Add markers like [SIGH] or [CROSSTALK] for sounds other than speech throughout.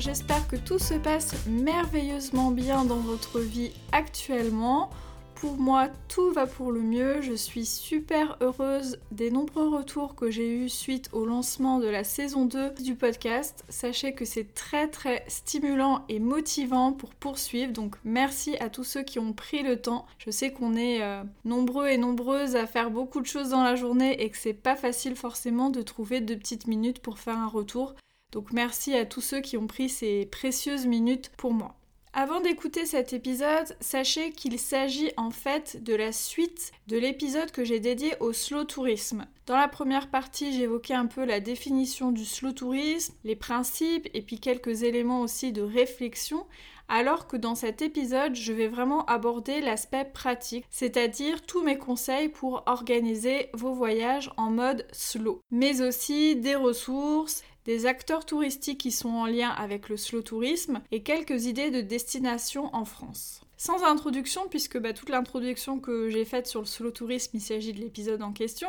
J'espère que tout se passe merveilleusement bien dans votre vie actuellement. Pour moi, tout va pour le mieux. Je suis super heureuse des nombreux retours que j'ai eus suite au lancement de la saison 2 du podcast. Sachez que c'est très très stimulant et motivant pour poursuivre. Donc merci à tous ceux qui ont pris le temps. Je sais qu'on est euh, nombreux et nombreuses à faire beaucoup de choses dans la journée et que c'est pas facile forcément de trouver deux petites minutes pour faire un retour. Donc merci à tous ceux qui ont pris ces précieuses minutes pour moi. Avant d'écouter cet épisode, sachez qu'il s'agit en fait de la suite de l'épisode que j'ai dédié au slow tourisme. Dans la première partie, j'évoquais un peu la définition du slow tourisme, les principes et puis quelques éléments aussi de réflexion, alors que dans cet épisode, je vais vraiment aborder l'aspect pratique, c'est-à-dire tous mes conseils pour organiser vos voyages en mode slow, mais aussi des ressources, des acteurs touristiques qui sont en lien avec le slow tourisme et quelques idées de destination en France. Sans introduction, puisque bah, toute l'introduction que j'ai faite sur le slow tourisme, il s'agit de l'épisode en question.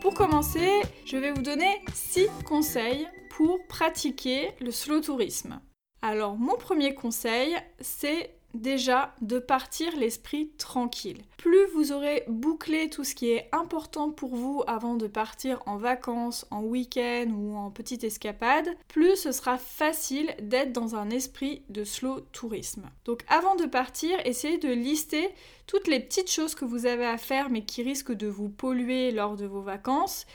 Pour commencer, je vais vous donner 6 conseils pour pratiquer le slow tourisme. Alors mon premier conseil, c'est déjà de partir l'esprit tranquille. Plus vous aurez bouclé tout ce qui est important pour vous avant de partir en vacances, en week-end ou en petite escapade, plus ce sera facile d'être dans un esprit de slow tourisme. Donc avant de partir, essayez de lister toutes les petites choses que vous avez à faire mais qui risquent de vous polluer lors de vos vacances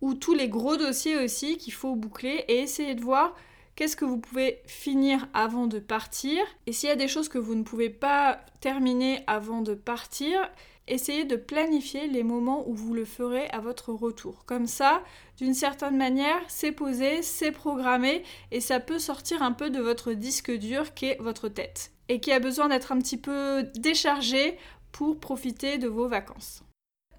ou tous les gros dossiers aussi qu'il faut boucler et essayez de voir qu'est-ce que vous pouvez finir avant de partir? Et s'il y a des choses que vous ne pouvez pas terminer avant de partir, essayez de planifier les moments où vous le ferez à votre retour. Comme ça, d'une certaine manière, c'est posé, c'est programmé et ça peut sortir un peu de votre disque dur qui est votre tête et qui a besoin d'être un petit peu déchargé pour profiter de vos vacances.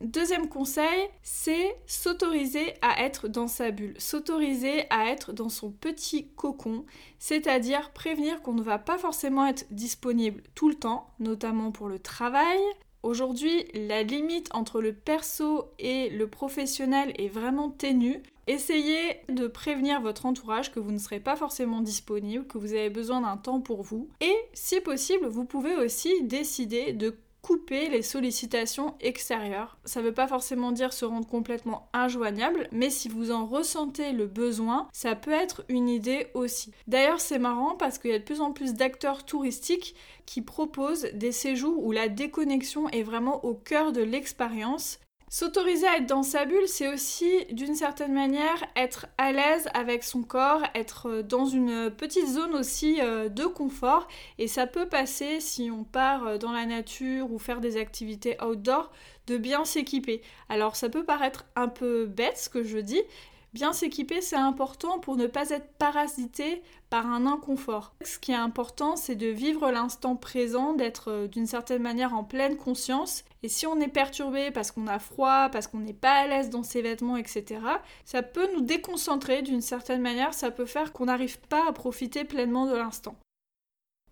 Deuxième conseil, c'est s'autoriser à être dans sa bulle, s'autoriser à être dans son petit cocon, c'est-à-dire prévenir qu'on ne va pas forcément être disponible tout le temps, notamment pour le travail. Aujourd'hui, la limite entre le perso et le professionnel est vraiment ténue. Essayez de prévenir votre entourage que vous ne serez pas forcément disponible, que vous avez besoin d'un temps pour vous. Et si possible, vous pouvez aussi décider de couper les sollicitations extérieures. Ça ne veut pas forcément dire se rendre complètement injoignable, mais si vous en ressentez le besoin, ça peut être une idée aussi. D'ailleurs, c'est marrant parce qu'il y a de plus en plus d'acteurs touristiques qui proposent des séjours où la déconnexion est vraiment au cœur de l'expérience S'autoriser à être dans sa bulle, c'est aussi d'une certaine manière être à l'aise avec son corps, être euh, dans une petite zone aussi euh, de confort. Et ça peut passer si on part euh, dans la nature ou faire des activités outdoor, de bien s'équiper. Alors ça peut paraître un peu bête ce que je dis, Bien s'équiper, c'est important pour ne pas être parasité par un inconfort. Ce qui est important, c'est de vivre l'instant présent, d'être euh, d'une certaine manière en pleine conscience. Et si on est perturbé parce qu'on a froid, parce qu'on n'est pas à l'aise dans ses vêtements, etc., ça peut nous déconcentrer d'une certaine manière, ça peut faire qu'on n'arrive pas à profiter pleinement de l'instant.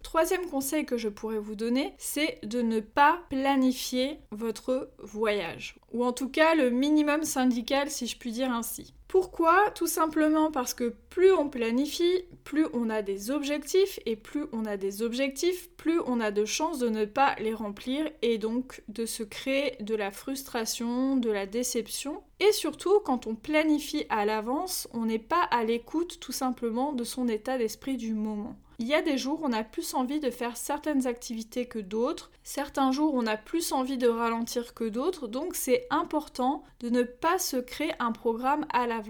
Troisième conseil que je pourrais vous donner, c'est de ne pas planifier votre voyage. Ou en tout cas le minimum syndical si je puis dire ainsi. Pourquoi? Tout simplement parce que plus on planifie, plus on a des objectifs et plus on a des objectifs, plus on a de chances de ne pas les remplir et donc de se créer de la frustration, de la déception. Et surtout, quand on planifie à l'avance, on n'est pas à l'écoute tout simplement de son état d'esprit du moment. Il y a des jours où on a plus envie de faire certaines activités que d'autres, certains jours on a plus envie de ralentir que d'autres, donc c'est important de ne pas se créer un programme à l'avance.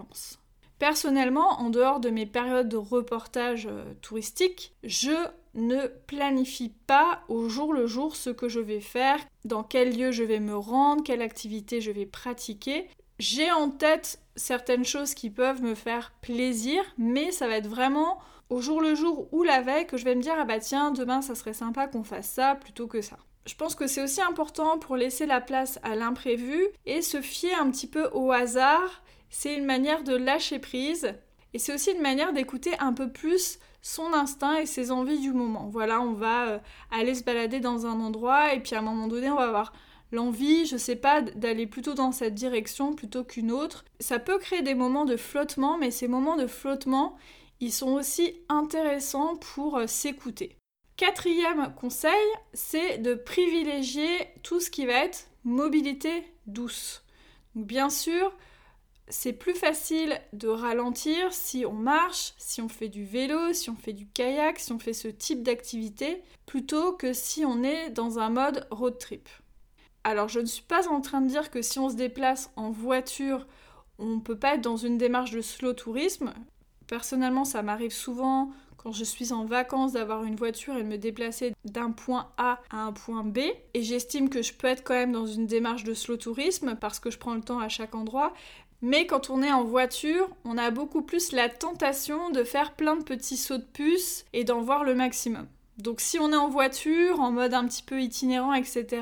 Personnellement, en dehors de mes périodes de reportage euh, touristique, je ne planifie pas au jour le jour ce que je vais faire, dans quel lieu je vais me rendre, quelle activité je vais pratiquer. J'ai en tête certaines choses qui peuvent me faire plaisir, mais ça va être vraiment au jour le jour ou la veille que je vais me dire ah bah tiens demain ça serait sympa qu'on fasse ça plutôt que ça. Je pense que c'est aussi important pour laisser la place à l'imprévu et se fier un petit peu au hasard. C'est une manière de lâcher prise et c'est aussi une manière d'écouter un peu plus son instinct et ses envies du moment. Voilà, on va euh, aller se balader dans un endroit et puis à un moment donné, on va avoir l'envie, je sais pas, d'aller plutôt dans cette direction plutôt qu'une autre. Ça peut créer des moments de flottement, mais ces moments de flottement, ils sont aussi intéressants pour euh, s'écouter. Quatrième conseil, c'est de privilégier tout ce qui va être mobilité douce. bien sûr, c'est plus facile de ralentir si on marche, si on fait du vélo, si on fait du kayak, si on fait ce type d'activité, plutôt que si on est dans un mode road trip. Alors je ne suis pas en train de dire que si on se déplace en voiture, on ne peut pas être dans une démarche de slow tourisme. Personnellement, ça m'arrive souvent quand je suis en vacances d'avoir une voiture et de me déplacer d'un point A à un point B. Et j'estime que je peux être quand même dans une démarche de slow tourisme parce que je prends le temps à chaque endroit. Mais quand on est en voiture, on a beaucoup plus la tentation de faire plein de petits sauts de puce et d'en voir le maximum. Donc si on est en voiture, en mode un petit peu itinérant, etc.,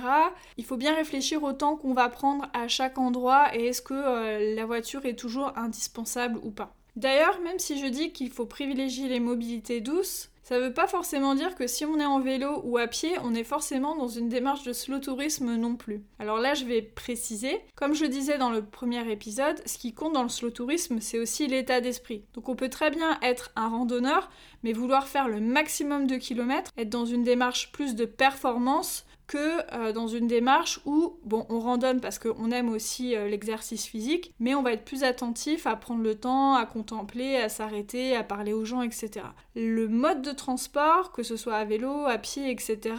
il faut bien réfléchir au temps qu'on va prendre à chaque endroit et est-ce que euh, la voiture est toujours indispensable ou pas. D'ailleurs, même si je dis qu'il faut privilégier les mobilités douces, ça ne veut pas forcément dire que si on est en vélo ou à pied, on est forcément dans une démarche de slow tourisme non plus. Alors là, je vais préciser, comme je disais dans le premier épisode, ce qui compte dans le slow tourisme, c'est aussi l'état d'esprit. Donc on peut très bien être un randonneur, mais vouloir faire le maximum de kilomètres, être dans une démarche plus de performance, que euh, dans une démarche où, bon, on randonne parce qu'on aime aussi euh, l'exercice physique, mais on va être plus attentif à prendre le temps, à contempler, à s'arrêter, à parler aux gens, etc. Le mode de transport, que ce soit à vélo, à pied, etc.,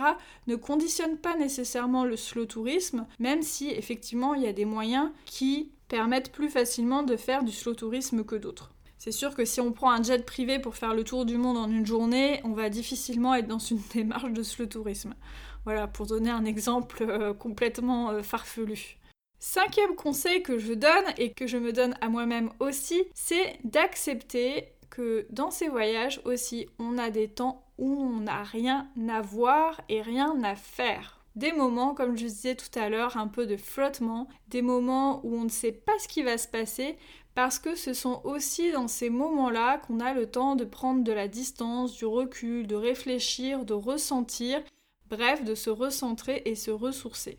ne conditionne pas nécessairement le slow tourisme, même si effectivement il y a des moyens qui permettent plus facilement de faire du slow tourisme que d'autres. C'est sûr que si on prend un jet privé pour faire le tour du monde en une journée, on va difficilement être dans une [LAUGHS] démarche de slow tourisme. Voilà, pour donner un exemple euh, complètement euh, farfelu. Cinquième conseil que je donne et que je me donne à moi-même aussi, c'est d'accepter que dans ces voyages aussi, on a des temps où on n'a rien à voir et rien à faire. Des moments, comme je disais tout à l'heure, un peu de flottement, des moments où on ne sait pas ce qui va se passer, parce que ce sont aussi dans ces moments-là qu'on a le temps de prendre de la distance, du recul, de réfléchir, de ressentir Bref, de se recentrer et se ressourcer.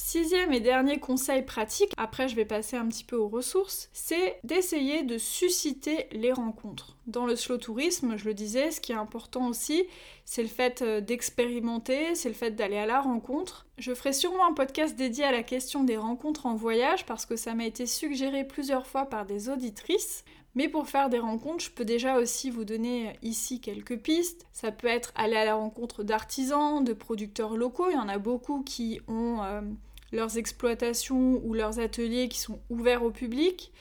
Sixième et dernier conseil pratique, après je vais passer un petit peu aux ressources, c'est d'essayer de susciter les rencontres. Dans le slow tourisme, je le disais, ce qui est important aussi, c'est le fait euh, d'expérimenter, c'est le fait d'aller à la rencontre. Je ferai sûrement un podcast dédié à la question des rencontres en voyage parce que ça m'a été suggéré plusieurs fois par des auditrices. Mais pour faire des rencontres, je peux déjà aussi vous donner ici quelques pistes. Ça peut être aller à la rencontre d'artisans, de producteurs locaux. Il y en a beaucoup qui ont euh, leurs exploitations ou leurs ateliers qui sont ouverts au public.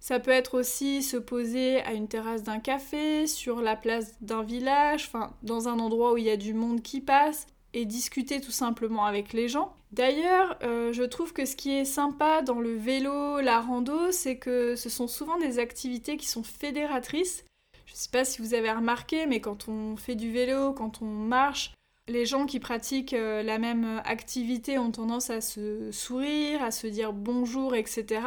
Ça peut être aussi se poser à une terrasse d'un café, sur la place d'un village, enfin dans un endroit où il y a du monde qui passe et discuter tout simplement avec les gens. D'ailleurs, euh, je trouve que ce qui est sympa dans le vélo, la rando, c'est que ce sont souvent des activités qui sont fédératrices. Je ne sais pas si vous avez remarqué, mais quand on fait du vélo, quand on marche, les gens qui pratiquent euh, la même activité ont tendance à se sourire, à se dire bonjour, etc.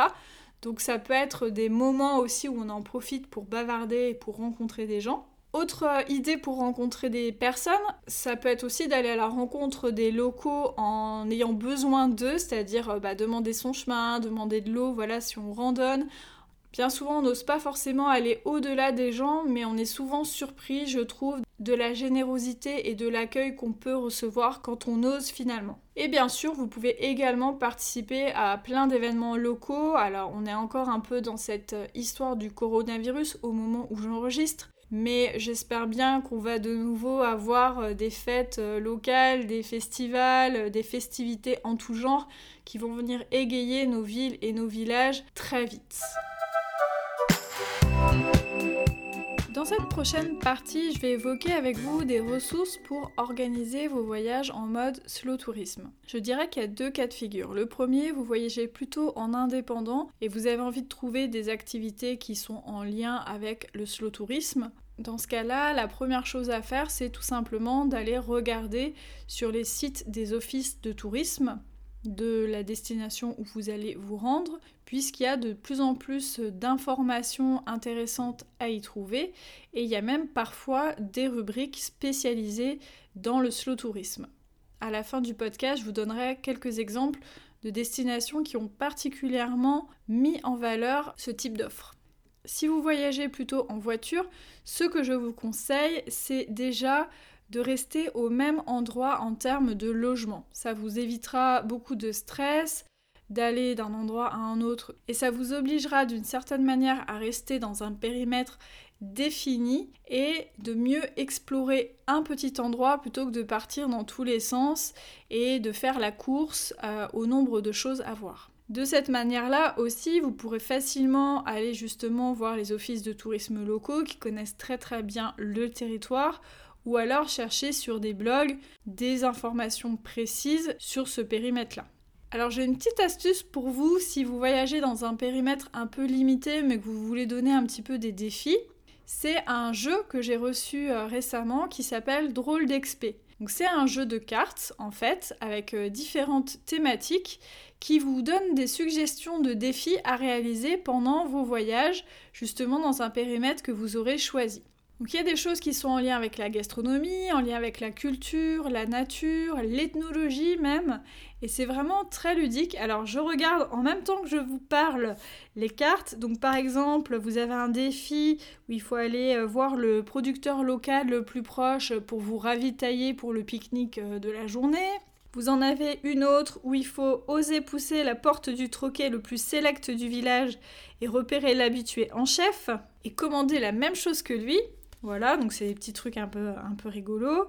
Donc ça peut être des moments aussi où on en profite pour bavarder et pour rencontrer des gens. Autre euh, idée pour rencontrer des personnes, ça peut être aussi d'aller à la rencontre des locaux en ayant besoin d'eux, c'est-à-dire euh, bah, demander son chemin, demander de l'eau, voilà, si on randonne. Bien souvent, on n'ose pas forcément aller au-delà des gens, mais on est souvent surpris, je trouve, de la générosité et de l'accueil qu'on peut recevoir quand on ose finalement. Et bien sûr, vous pouvez également participer à plein d'événements locaux. Alors, on est encore un peu dans cette euh, histoire du coronavirus au moment où j'enregistre, mais j'espère bien qu'on va de nouveau avoir euh, des fêtes euh, locales, des festivals, euh, des festivités en tout genre qui vont venir égayer nos villes et nos villages très vite. Cette prochaine partie, je vais évoquer avec vous des ressources pour organiser vos voyages en mode slow tourisme. Je dirais qu'il y a deux cas de figure. Le premier, vous voyagez plutôt en indépendant et vous avez envie de trouver des activités qui sont en lien avec le slow tourisme. Dans ce cas-là, la première chose à faire, c'est tout simplement d'aller regarder sur les sites des offices de tourisme de la destination où vous allez vous rendre, puisqu'il y a de plus en plus d'informations intéressantes à y trouver, et il y a même parfois des rubriques spécialisées dans le slow tourisme. À la fin du podcast, je vous donnerai quelques exemples de destinations qui ont particulièrement mis en valeur ce type d'offre. Si vous voyagez plutôt en voiture, ce que je vous conseille, c'est déjà de rester au même endroit en termes de logement. Ça vous évitera beaucoup de stress, d'aller d'un endroit à un autre, et ça vous obligera d'une certaine manière à rester dans un périmètre défini et de mieux explorer un petit endroit plutôt que de partir dans tous les sens et de faire la course euh, au nombre de choses à voir. De cette manière-là aussi, vous pourrez facilement aller justement voir les offices de tourisme locaux qui connaissent très très bien le territoire ou alors chercher sur des blogs des informations précises sur ce périmètre-là. Alors j'ai une petite astuce pour vous si vous voyagez dans un périmètre un peu limité mais que vous voulez donner un petit peu des défis. C'est un jeu que j'ai reçu euh, récemment qui s'appelle Drôle d'XP. Donc c'est un jeu de cartes en fait avec euh, différentes thématiques qui vous donne des suggestions de défis à réaliser pendant vos voyages justement dans un périmètre que vous aurez choisi. Donc il y a des choses qui sont en lien avec la gastronomie, en lien avec la culture, la nature, l'ethnologie même, et c'est vraiment très ludique. Alors je regarde en même temps que je vous parle les cartes. Donc par exemple, vous avez un défi où il faut aller euh, voir le producteur local le plus proche pour vous ravitailler pour le pique-nique euh, de la journée. Vous en avez une autre où il faut oser pousser la porte du troquet le plus sélect du village et repérer l'habitué en chef et commander la même chose que lui. Voilà, donc c'est des petits trucs un peu, un peu rigolos.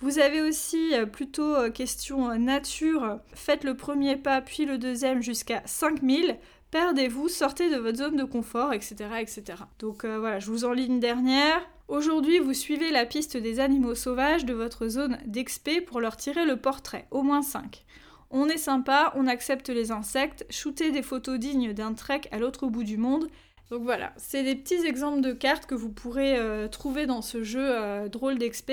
Vous avez aussi euh, plutôt euh, question euh, nature, faites le premier pas puis le deuxième jusqu'à 5000, perdez-vous, sortez de votre zone de confort, etc. etc. Donc voilà, je vous en lis une dernière. Aujourd'hui, vous suivez la piste des animaux sauvages de votre zone d'expé pour leur tirer le portrait, au moins 5. On est sympa, on accepte les insectes, shooter des photos dignes d'un trek à l'autre bout du monde, donc voilà, c'est des petits exemples de cartes que vous pourrez euh, trouver dans ce jeu euh, drôle d'XP.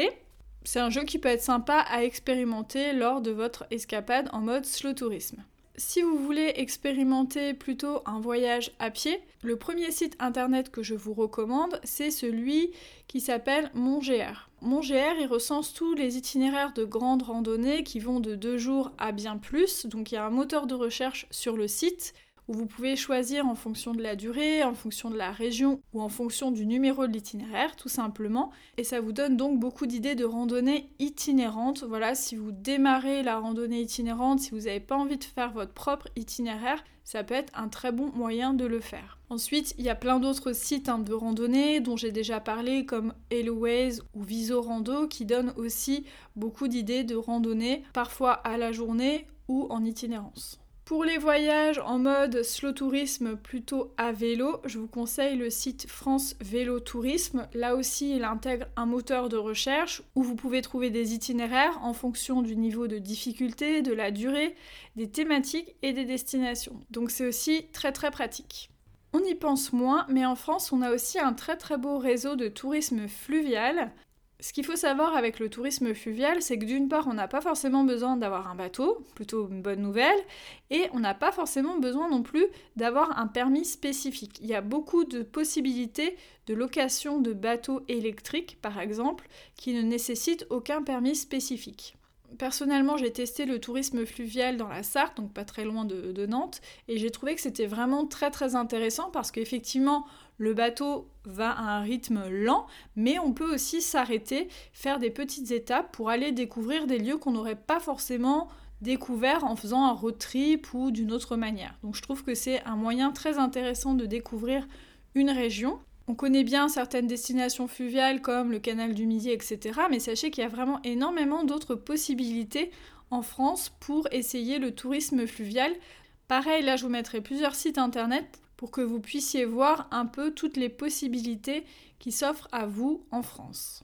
C'est un jeu qui peut être sympa à expérimenter lors de votre escapade en mode slow tourisme. Si vous voulez expérimenter plutôt un voyage à pied, le premier site internet que je vous recommande, c'est celui qui s'appelle MonGR. MonGR, il recense tous les itinéraires de grandes randonnées qui vont de deux jours à bien plus. Donc il y a un moteur de recherche sur le site où vous pouvez choisir en fonction de la durée, en fonction de la région ou en fonction du numéro de l'itinéraire, tout simplement. Et ça vous donne donc beaucoup d'idées de randonnées itinérantes. Voilà, si vous démarrez la randonnée itinérante, si vous n'avez pas envie de faire votre propre itinéraire, ça peut être un très bon moyen de le faire. Ensuite, il y a plein d'autres sites hein, de randonnée dont j'ai déjà parlé, comme Helloways ou Visorando, qui donnent aussi beaucoup d'idées de randonnée, parfois à la journée ou en itinérance. Pour les voyages en mode slow tourisme plutôt à vélo, je vous conseille le site France Vélo Tourisme. Là aussi, il intègre un moteur de recherche où vous pouvez trouver des itinéraires en fonction du niveau de difficulté, de la durée, des thématiques et des destinations. Donc c'est aussi très très pratique. On y pense moins, mais en France, on a aussi un très très beau réseau de tourisme fluvial ce qu'il faut savoir avec le tourisme fluvial, c'est que d'une part, on n'a pas forcément besoin d'avoir un bateau, plutôt une bonne nouvelle, et on n'a pas forcément besoin non plus d'avoir un permis spécifique. Il y a beaucoup de possibilités de location de bateaux électriques, par exemple, qui ne nécessitent aucun permis spécifique. Personnellement, j'ai testé le tourisme fluvial dans la Sarthe, donc pas très loin de, Nantes, et j'ai trouvé que c'était vraiment très très intéressant parce qu'effectivement, le bateau va à un rythme lent, mais on peut aussi s'arrêter, faire des petites étapes pour aller découvrir des lieux qu'on n'aurait pas forcément découverts en faisant un road trip ou d'une autre manière. Donc je trouve que c'est un moyen très intéressant de découvrir une région. On connaît bien certaines destinations fluviales comme le canal du Midi, etc. Mais sachez qu'il y a vraiment énormément d'autres possibilités en France pour essayer le tourisme fluvial. Pareil, là je vous mettrai plusieurs sites internet pour que vous puissiez voir un peu toutes les possibilités qui s'offrent à vous en France.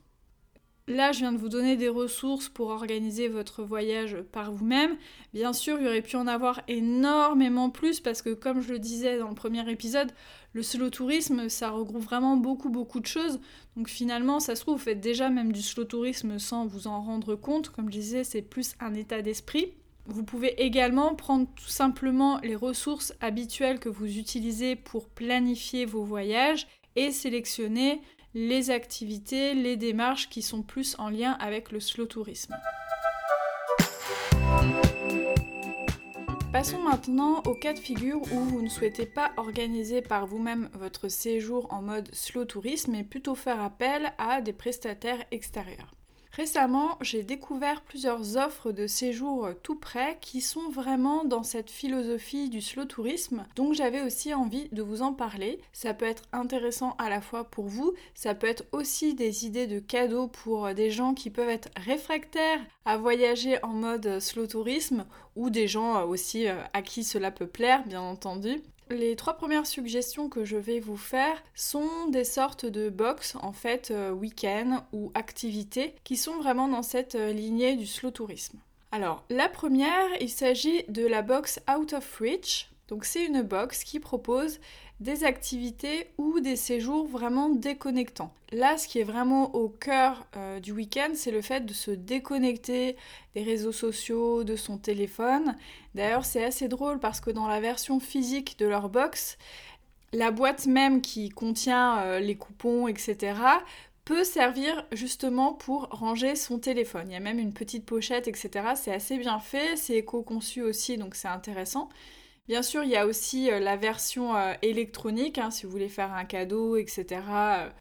Là, je viens de vous donner des ressources pour organiser votre voyage par vous-même. Bien sûr, il y aurait pu en avoir énormément plus parce que, comme je le disais dans le premier épisode, le slow tourisme, ça regroupe vraiment beaucoup, beaucoup de choses. Donc finalement, ça se trouve, vous faites déjà même du slow tourisme sans vous en rendre compte. Comme je disais, c'est plus un état d'esprit. Vous pouvez également prendre tout simplement les ressources habituelles que vous utilisez pour planifier vos voyages et sélectionner les activités, les démarches qui sont plus en lien avec le slow tourisme. Passons maintenant au cas de figure où vous ne souhaitez pas organiser par vous-même votre séjour en mode slow tourisme, mais plutôt faire appel à des prestataires extérieurs. Récemment, j'ai découvert plusieurs offres de séjour tout près qui sont vraiment dans cette philosophie du slow tourisme, donc j'avais aussi envie de vous en parler. Ça peut être intéressant à la fois pour vous, ça peut être aussi des idées de cadeaux pour des gens qui peuvent être réfractaires à voyager en mode slow tourisme ou des gens aussi euh, à qui cela peut plaire, bien entendu. Les trois premières suggestions que je vais vous faire sont des sortes de box, en fait, euh, week-end ou activités, qui sont vraiment dans cette euh, lignée du slow tourisme. Alors, la première, il s'agit de la box Out of Reach. Donc, c'est une box qui propose des activités ou des séjours vraiment déconnectants. Là, ce qui est vraiment au cœur euh, du week-end, c'est le fait de se déconnecter des réseaux sociaux, de son téléphone. D'ailleurs, c'est assez drôle parce que dans la version physique de leur box, la boîte même qui contient euh, les coupons, etc., peut servir justement pour ranger son téléphone. Il y a même une petite pochette, etc. C'est assez bien fait, c'est éco-conçu aussi, donc c'est intéressant. Bien sûr, il y a aussi euh, la version euh, électronique, hein, si vous voulez faire un cadeau, etc.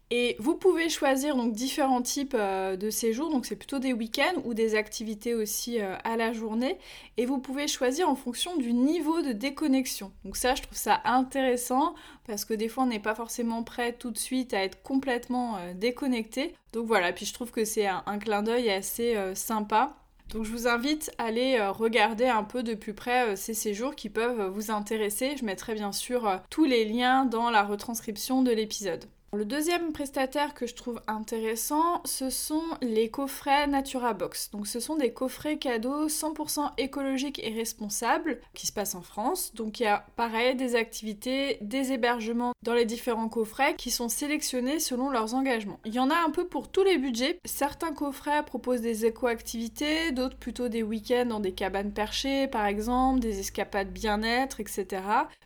Et vous pouvez choisir donc différents types euh, de séjours, donc c'est plutôt des week-ends ou des activités aussi à la journée. Et vous pouvez choisir en fonction du niveau de déconnexion. Donc ça, je trouve ça intéressant parce que des fois, on n'est pas forcément prêt tout de suite à être complètement déconnecté. Donc voilà, puis je trouve que c'est un clin d'œil assez sympa. Donc je vous invite à aller euh, regarder un peu de plus près euh, ces séjours qui peuvent vous intéresser. Je mettrai bien sûr euh, tous les liens dans la retranscription de l'épisode. Le deuxième prestataire que je trouve intéressant, ce sont les coffrets Natura Box. Donc ce sont des coffrets cadeaux 100% écologiques et responsables qui se passent en France. Donc il y a pareil des activités, des hébergements dans les différents coffrets qui sont sélectionnés selon leurs engagements. Il y en a un peu pour tous les budgets. Certains coffrets proposent des éco-activités, d'autres plutôt des week-ends dans des cabanes perchées par exemple, des escapades bien-être, etc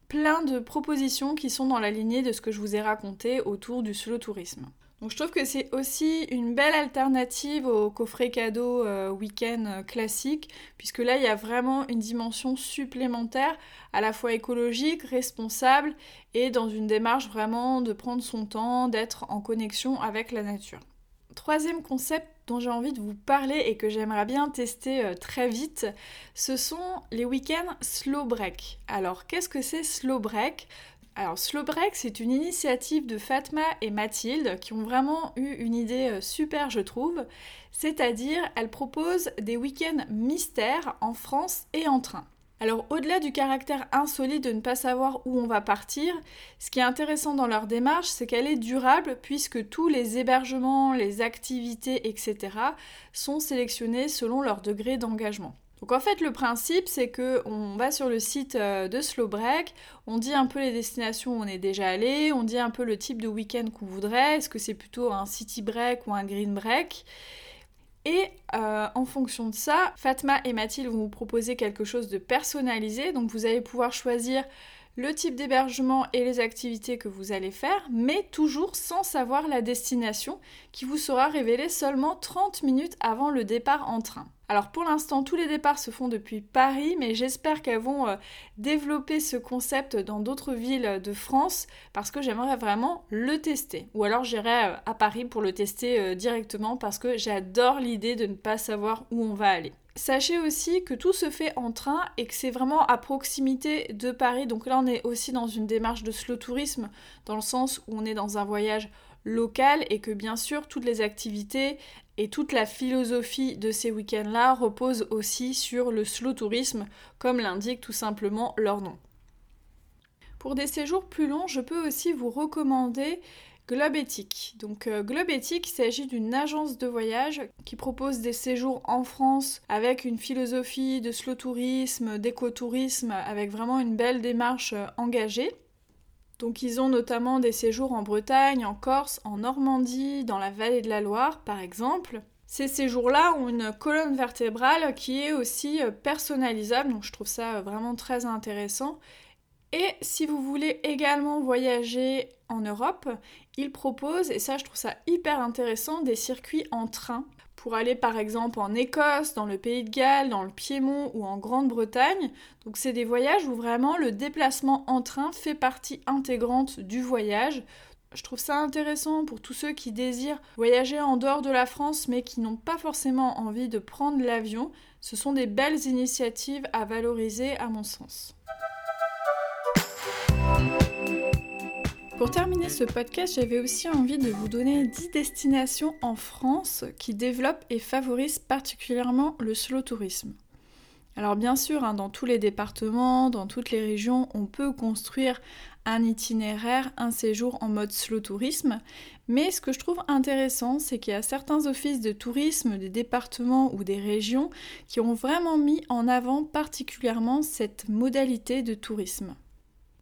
plein de propositions qui sont dans la lignée de ce que je vous ai raconté autour du slow tourisme. Donc je trouve que c'est aussi une belle alternative au coffret cadeau euh, week-end classique, puisque là il y a vraiment une dimension supplémentaire, à la fois écologique, responsable, et dans une démarche vraiment de prendre son temps, d'être en connexion avec la nature. Troisième concept dont j'ai envie de vous parler et que j'aimerais bien tester euh, très vite, ce sont les week-ends slow break. Alors qu'est-ce que c'est slow break? Alors Slow Break, c'est une initiative de Fatma et Mathilde qui ont vraiment eu une idée euh, super, je trouve. C'est-à-dire, elles proposent des week-ends mystères en France et en train. Alors au-delà du caractère insolite de ne pas savoir où on va partir, ce qui est intéressant dans leur démarche, c'est qu'elle est durable puisque tous les hébergements, les activités, etc. sont sélectionnés selon leur degré d'engagement. Donc en fait le principe c'est que on va sur le site euh, de Slowbreak, on dit un peu les destinations où on est déjà allé, on dit un peu le type de week-end qu'on voudrait, est-ce que c'est plutôt un city break ou un green break et euh, en fonction de ça, Fatma et Mathilde vont vous proposer quelque chose de personnalisé. Donc vous allez pouvoir choisir le type d'hébergement et les activités que vous allez faire, mais toujours sans savoir la destination qui vous sera révélée seulement 30 minutes avant le départ en train. Alors pour l'instant, tous les départs se font depuis Paris, mais j'espère qu'elles vont euh, développer ce concept dans d'autres villes de France parce que j'aimerais vraiment le tester. Ou alors j'irai euh, à Paris pour le tester euh, directement parce que j'adore l'idée de ne pas savoir où on va aller. Sachez aussi que tout se fait en train et que c'est vraiment à proximité de Paris. Donc là, on est aussi dans une démarche de slow tourisme dans le sens où on est dans un voyage local et que bien sûr toutes les activités et toute la philosophie de ces week-ends-là repose aussi sur le slow tourisme, comme l'indique tout simplement leur nom. Pour des séjours plus longs, je peux aussi vous recommander Globe Donc euh, Globe il s'agit d'une agence de voyage qui propose des séjours en France avec une philosophie de slow tourisme, d'écotourisme, avec vraiment une belle démarche euh, engagée. Donc ils ont notamment des séjours en Bretagne, en Corse, en Normandie, dans la vallée de la Loire par exemple. Ces séjours-là ont une colonne vertébrale qui est aussi euh, personnalisable, donc je trouve ça vraiment très intéressant. Et si vous voulez également voyager en Europe, ils proposent, et ça je trouve ça hyper intéressant, des circuits en train aller par exemple en Écosse, dans le Pays de Galles, dans le Piémont ou en Grande-Bretagne. Donc c'est des voyages où vraiment le déplacement en train fait partie intégrante du voyage. Je trouve ça intéressant pour tous ceux qui désirent voyager en dehors de la France mais qui n'ont pas forcément envie de prendre l'avion. Ce sont des belles initiatives à valoriser à mon sens. Pour terminer ce podcast, j'avais aussi envie de vous donner 10 destinations en France qui développent et favorisent particulièrement le slow tourisme. Alors bien sûr, hein, dans tous les départements, dans toutes les régions, on peut construire un itinéraire, un séjour en mode slow tourisme, mais ce que je trouve intéressant, c'est qu'il y a certains offices de tourisme des départements ou des régions qui ont vraiment mis en avant particulièrement cette modalité de tourisme.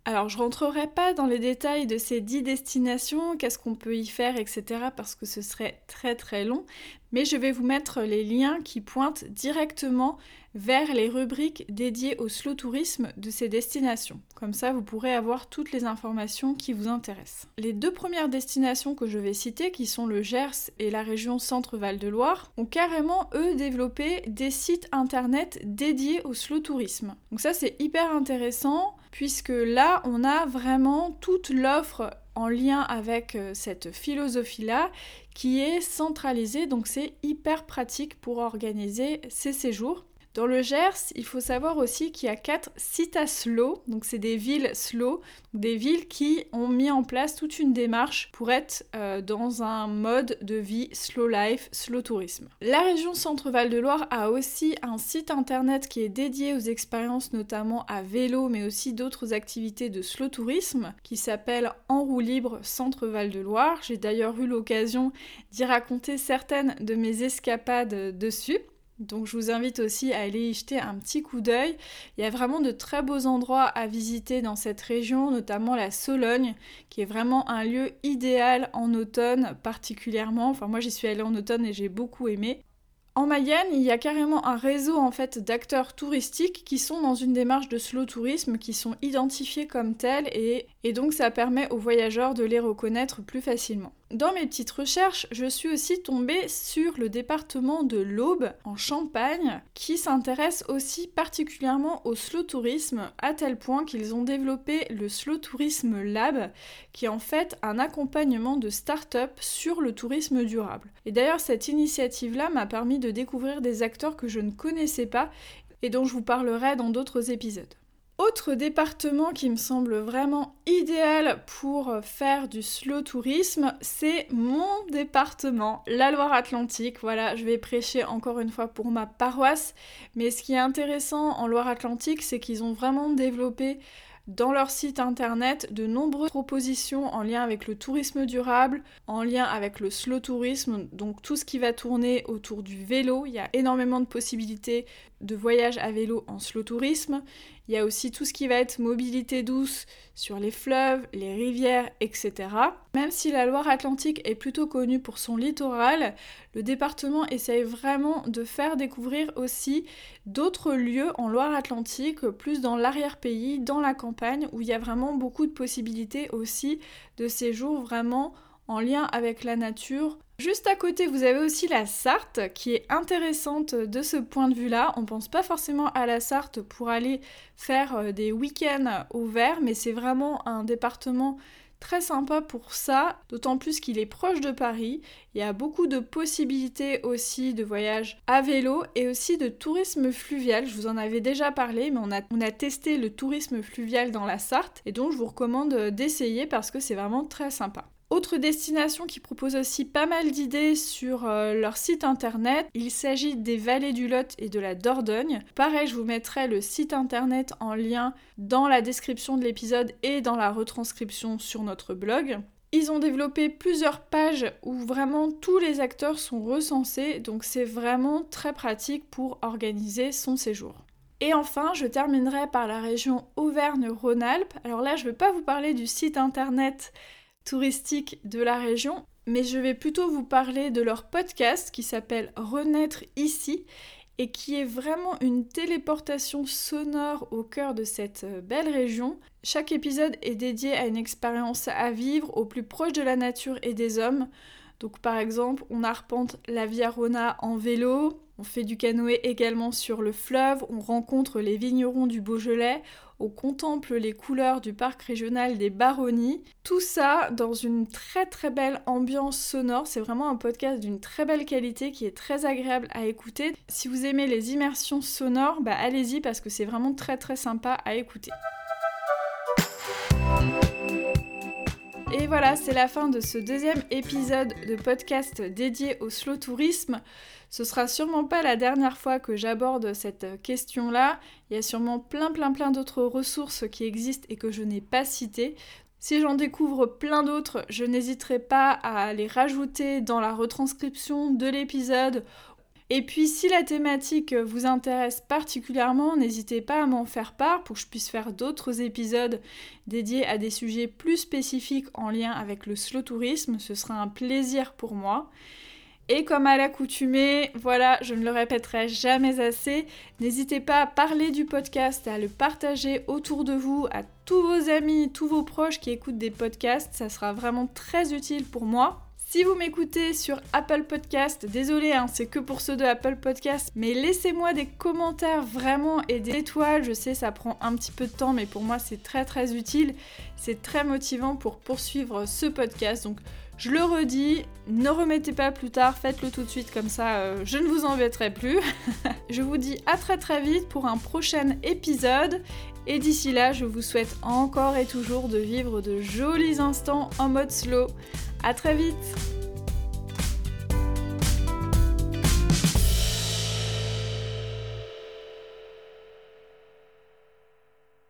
Alors je rentrerai pas dans les détails de ces 10 destinations, qu'est-ce qu'on peut y faire, etc. parce que ce serait très très long, mais je vais vous mettre les liens qui pointent directement vers les rubriques dédiées au slow tourisme de ces destinations. Comme ça, vous pourrez avoir toutes les informations qui vous intéressent. Les deux premières destinations que je vais citer, qui sont le Gers et la région Centre-Val de Loire, ont carrément, eux, développé des sites internet dédiés au slow tourisme. Donc ça, c'est hyper intéressant puisque là, on a vraiment toute l'offre en lien avec euh, cette philosophie-là qui est centralisée, donc c'est hyper pratique pour organiser ces séjours. Dans le Gers, il faut savoir aussi qu'il y a quatre citas slow, donc c'est des villes slow, des villes qui ont mis en place toute une démarche pour être euh, dans un mode de vie slow life, slow tourisme. La région Centre-Val de Loire a aussi un site internet qui est dédié aux expériences notamment à vélo mais aussi d'autres activités de slow tourisme qui s'appelle En roue libre Centre-Val de Loire. J'ai d'ailleurs eu l'occasion d'y raconter certaines de mes escapades dessus. Donc je vous invite aussi à aller y jeter un petit coup d'œil. Il y a vraiment de très beaux endroits à visiter dans cette région, notamment la Sologne, qui est vraiment un lieu idéal en automne particulièrement. Enfin moi j'y suis allée en automne et j'ai beaucoup aimé. En Mayenne, il y a carrément un réseau en fait d'acteurs touristiques qui sont dans une démarche de slow tourisme, qui sont identifiés comme tels et, et donc ça permet aux voyageurs de les reconnaître plus facilement. Dans mes petites recherches, je suis aussi tombée sur le département de l'Aube en Champagne qui s'intéresse aussi particulièrement au slow tourisme à tel point qu'ils ont développé le Slow Tourisme Lab qui est en fait un accompagnement de start-up sur le tourisme durable. Et d'ailleurs cette initiative-là m'a permis de découvrir des acteurs que je ne connaissais pas et dont je vous parlerai dans d'autres épisodes. Autre département qui me semble vraiment idéal pour faire du slow tourisme, c'est mon département, la Loire-Atlantique. Voilà, je vais prêcher encore une fois pour ma paroisse, mais ce qui est intéressant en Loire-Atlantique, c'est qu'ils ont vraiment développé dans leur site internet de nombreuses propositions en lien avec le tourisme durable, en lien avec le slow tourisme, donc tout ce qui va tourner autour du vélo. Il y a énormément de possibilités de voyage à vélo en slow tourisme. Il y a aussi tout ce qui va être mobilité douce sur les fleuves, les rivières, etc. Même si la Loire-Atlantique est plutôt connue pour son littoral, le département essaye vraiment de faire découvrir aussi d'autres lieux en Loire-Atlantique, plus dans l'arrière-pays, dans la campagne, où il y a vraiment beaucoup de possibilités aussi de séjours vraiment en lien avec la nature. Juste à côté, vous avez aussi la Sarthe qui est intéressante de ce point de vue-là. On pense pas forcément à la Sarthe pour aller faire euh, des week-ends au vert, mais c'est vraiment un département très sympa pour ça, d'autant plus qu'il est proche de Paris. Il y a beaucoup de possibilités aussi de voyage à vélo et aussi de tourisme fluvial. Je vous en avais déjà parlé, mais on a, on a testé le tourisme fluvial dans la Sarthe et donc je vous recommande d'essayer parce que c'est vraiment très sympa. Autre destination qui propose aussi pas mal d'idées sur euh, leur site internet, il s'agit des vallées du Lot et de la Dordogne. Pareil, je vous mettrai le site internet en lien dans la description de l'épisode et dans la retranscription sur notre blog. Ils ont développé plusieurs pages où vraiment tous les acteurs sont recensés, donc c'est vraiment très pratique pour organiser son séjour. Et enfin, je terminerai par la région Auvergne-Rhône-Alpes. Alors là, je ne vais pas vous parler du site internet touristique de la région, mais je vais plutôt vous parler de leur podcast qui s'appelle Renaître ici et qui est vraiment une téléportation sonore au cœur de cette euh, belle région. Chaque épisode est dédié à une expérience à vivre au plus proche de la nature et des hommes. Donc par exemple, on arpente la Via Rona en vélo, on fait du canoë également sur le fleuve, on rencontre les vignerons du Beaujolais, on contemple les couleurs du parc régional des Baronnies. Tout ça dans une très très belle ambiance sonore. C'est vraiment un podcast d'une très belle qualité qui est très agréable à écouter. Si vous aimez les immersions sonores, bah allez-y parce que c'est vraiment très très sympa à écouter. Et voilà, c'est la fin de ce deuxième épisode de podcast dédié au slow tourisme. Ce sera sûrement pas la dernière fois que j'aborde cette question-là. Il y a sûrement plein plein plein d'autres ressources qui existent et que je n'ai pas citées. Si j'en découvre plein d'autres, je n'hésiterai pas à les rajouter dans la retranscription de l'épisode. Et puis si la thématique vous intéresse particulièrement, n'hésitez pas à m'en faire part pour que je puisse faire d'autres épisodes dédiés à des sujets plus spécifiques en lien avec le slow tourisme. Ce sera un plaisir pour moi. Et comme à l'accoutumée, voilà, je ne le répéterai jamais assez, n'hésitez pas à parler du podcast, à le partager autour de vous, à tous vos amis, tous vos proches qui écoutent des podcasts, ça sera vraiment très utile pour moi. Si vous m'écoutez sur Apple Podcast, désolé, hein, c'est que pour ceux de Apple Podcast, mais laissez-moi des commentaires vraiment et des étoiles. Je sais, ça prend un petit peu de temps, mais pour moi, c'est très très utile. C'est très motivant pour poursuivre ce podcast. Donc, je le redis, ne remettez pas plus tard, faites-le tout de suite comme ça, euh, je ne vous embêterai plus. [LAUGHS] je vous dis à très très vite pour un prochain épisode. Et d'ici là, je vous souhaite encore et toujours de vivre de jolis instants en mode slow. À très vite